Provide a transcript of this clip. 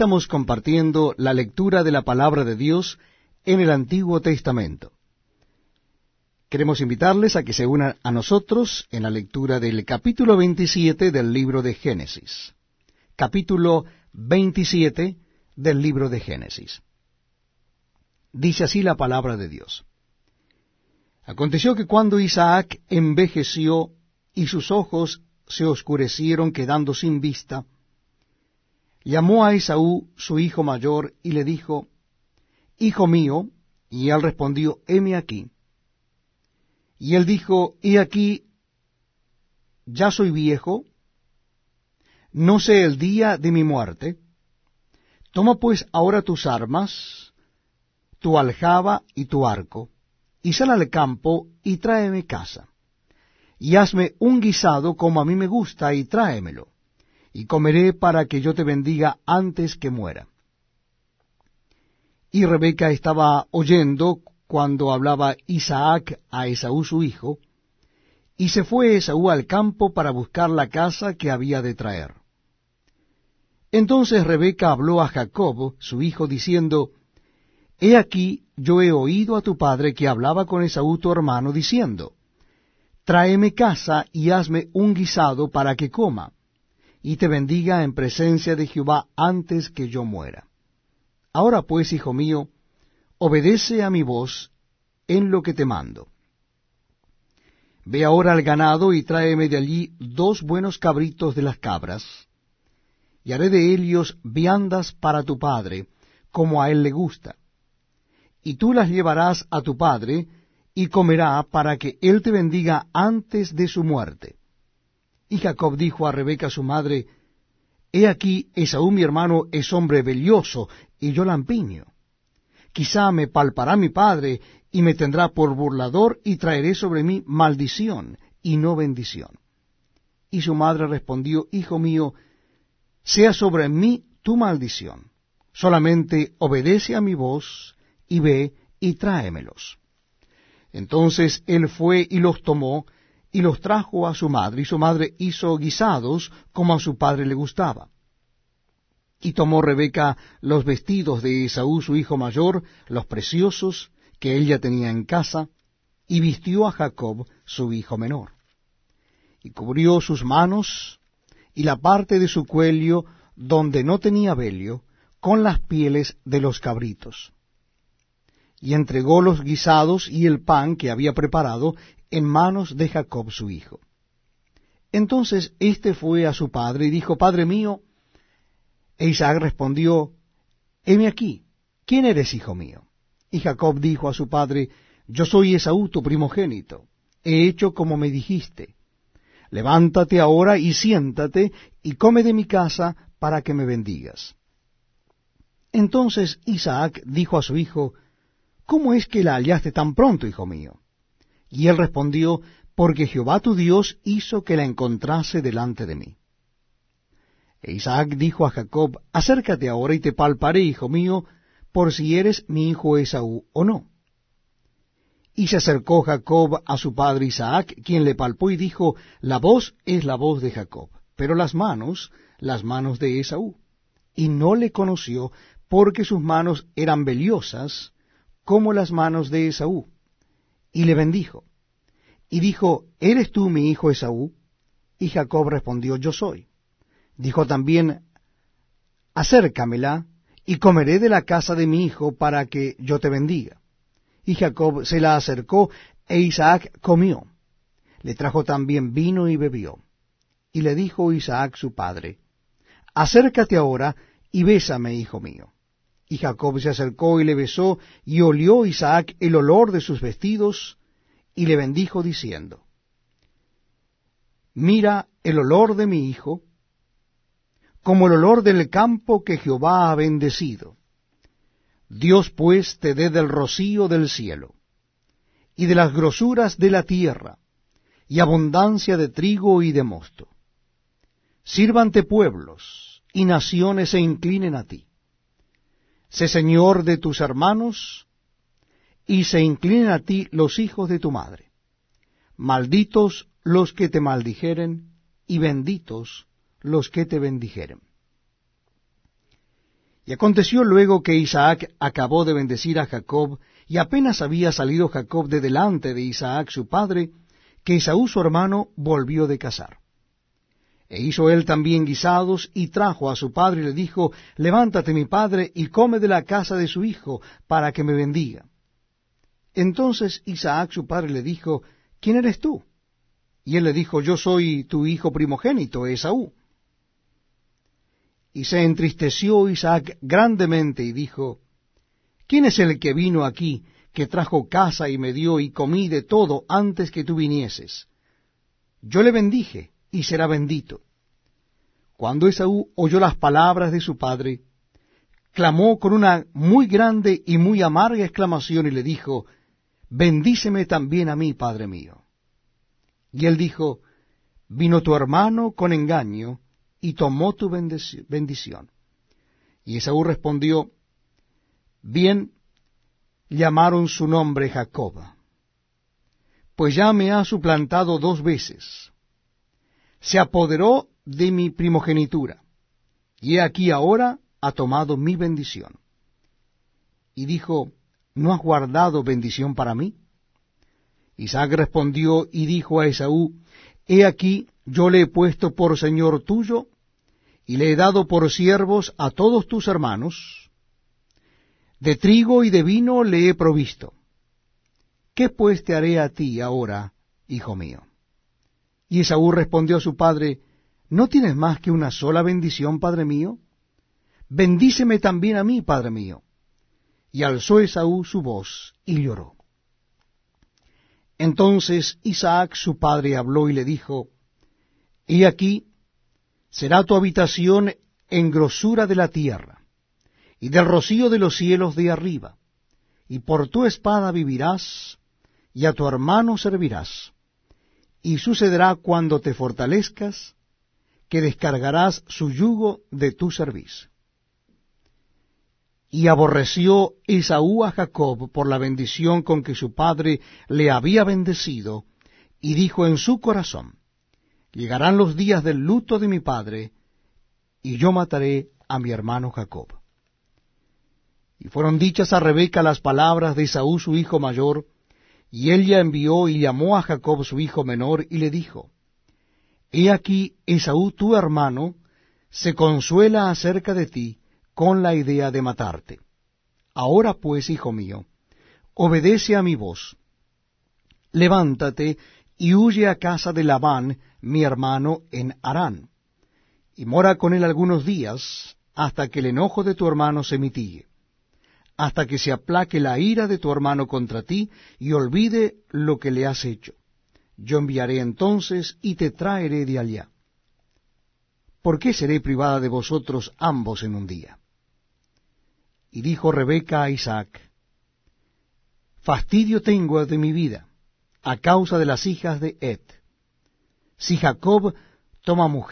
estamos compartiendo la lectura de la palabra de Dios en el Antiguo Testamento. Queremos invitarles a que se unan a nosotros en la lectura del capítulo 27 del libro de Génesis. Capítulo 27 del libro de Génesis. Dice así la palabra de Dios. Aconteció que cuando Isaac envejeció y sus ojos se oscurecieron quedando sin vista, llamó a Esaú su hijo mayor y le dijo, Hijo mío, y él respondió, heme aquí. Y él dijo, He aquí, ya soy viejo, no sé el día de mi muerte. Toma pues ahora tus armas, tu aljaba y tu arco, y sal al campo y tráeme casa. Y hazme un guisado como a mí me gusta y tráemelo y comeré para que yo te bendiga antes que muera. Y Rebeca estaba oyendo cuando hablaba Isaac a Esaú su hijo, y se fue Esaú al campo para buscar la casa que había de traer. Entonces Rebeca habló a Jacob, su hijo, diciendo, He aquí yo he oído a tu padre que hablaba con Esaú tu hermano, diciendo, Tráeme casa y hazme un guisado para que coma y te bendiga en presencia de Jehová antes que yo muera. Ahora pues, hijo mío, obedece a mi voz en lo que te mando. Ve ahora al ganado y tráeme de allí dos buenos cabritos de las cabras, y haré de ellos viandas para tu padre, como a él le gusta. Y tú las llevarás a tu padre, y comerá para que él te bendiga antes de su muerte y Jacob dijo a Rebeca su madre, He aquí, Esaú mi hermano es hombre belioso, y yo lampiño. Quizá me palpará mi padre, y me tendrá por burlador, y traeré sobre mí maldición, y no bendición. Y su madre respondió, Hijo mío, sea sobre mí tu maldición. Solamente obedece a mi voz, y ve, y tráemelos. Entonces él fue y los tomó, y los trajo a su madre, y su madre hizo guisados como a su padre le gustaba. Y tomó Rebeca los vestidos de Esaú su hijo mayor, los preciosos que ella tenía en casa, y vistió a Jacob su hijo menor. Y cubrió sus manos y la parte de su cuello donde no tenía velio, con las pieles de los cabritos. Y entregó los guisados y el pan que había preparado en manos de Jacob su hijo. Entonces éste fue a su padre y dijo, Padre mío, e Isaac respondió, Heme aquí, ¿quién eres, hijo mío? Y Jacob dijo a su padre, Yo soy Esaú, tu primogénito, he hecho como me dijiste. Levántate ahora y siéntate y come de mi casa para que me bendigas. Entonces Isaac dijo a su hijo, ¿Cómo es que la hallaste tan pronto, hijo mío? Y él respondió, porque Jehová tu Dios hizo que la encontrase delante de mí. E Isaac dijo a Jacob, acércate ahora y te palparé, hijo mío, por si eres mi hijo Esaú o no. Y se acercó Jacob a su padre Isaac, quien le palpó y dijo, la voz es la voz de Jacob, pero las manos, las manos de Esaú. Y no le conoció, porque sus manos eran veliosas, como las manos de Esaú y le bendijo. Y dijo, ¿Eres tú mi hijo Esaú? Y Jacob respondió, Yo soy. Dijo también, Acércamela, y comeré de la casa de mi hijo para que yo te bendiga. Y Jacob se la acercó, e Isaac comió. Le trajo también vino y bebió. Y le dijo Isaac su padre, Acércate ahora y bésame, hijo mío. Y Jacob se acercó y le besó, y olió Isaac el olor de sus vestidos, y le bendijo diciendo, Mira el olor de mi hijo, como el olor del campo que Jehová ha bendecido. Dios pues te dé del rocío del cielo, y de las grosuras de la tierra, y abundancia de trigo y de mosto. Sírvante pueblos, y naciones se inclinen a ti sé señor de tus hermanos, y se inclinen a ti los hijos de tu madre. Malditos los que te maldijeren, y benditos los que te bendijeren. Y aconteció luego que Isaac acabó de bendecir a Jacob, y apenas había salido Jacob de delante de Isaac su padre, que Esaú su hermano volvió de cazar. E hizo él también guisados, y trajo a su padre y le dijo, Levántate mi padre, y come de la casa de su hijo, para que me bendiga. Entonces Isaac su padre le dijo, ¿quién eres tú? Y él le dijo, yo soy tu hijo primogénito, Esaú. Y se entristeció Isaac grandemente y dijo, ¿quién es el que vino aquí, que trajo casa y me dio y comí de todo antes que tú vinieses? Yo le bendije y será bendito. Cuando Esaú oyó las palabras de su padre, clamó con una muy grande y muy amarga exclamación y le dijo, Bendíceme también a mí, padre mío. Y él dijo, Vino tu hermano con engaño y tomó tu bendición. Y Esaú respondió, Bien, llamaron su nombre Jacob, pues ya me ha suplantado dos veces. Se apoderó de mi primogenitura, y he aquí ahora ha tomado mi bendición. Y dijo, ¿no has guardado bendición para mí? Isaac respondió y dijo a Esaú, He aquí, yo le he puesto por señor tuyo, y le he dado por siervos a todos tus hermanos, de trigo y de vino le he provisto. ¿Qué pues te haré a ti ahora, hijo mío? Y Esaú respondió a su padre, ¿No tienes más que una sola bendición, padre mío? Bendíceme también a mí, padre mío. Y alzó Esaú su voz y lloró. Entonces Isaac su padre habló y le dijo, He aquí, será tu habitación en grosura de la tierra, y del rocío de los cielos de arriba, y por tu espada vivirás, y a tu hermano servirás. Y sucederá cuando te fortalezcas, que descargarás su yugo de tu servicio. Y aborreció Esaú a Jacob por la bendición con que su padre le había bendecido, y dijo en su corazón, Llegarán los días del luto de mi padre, y yo mataré a mi hermano Jacob. Y fueron dichas a Rebeca las palabras de Esaú su hijo mayor, y ella envió y llamó a Jacob su hijo menor, y le dijo, He aquí Esaú tu hermano se consuela acerca de ti, con la idea de matarte. Ahora pues, hijo mío, obedece a mi voz. Levántate y huye a casa de Labán, mi hermano, en Harán, y mora con él algunos días, hasta que el enojo de tu hermano se mitigue, hasta que se aplaque la ira de tu hermano contra ti, y olvide lo que le has hecho. Yo enviaré entonces y te traeré de allá. ¿Por qué seré privada de vosotros ambos en un día? Y dijo Rebeca a Isaac, Fastidio tengo de mi vida, a causa de las hijas de Ed. Si Jacob toma mujer,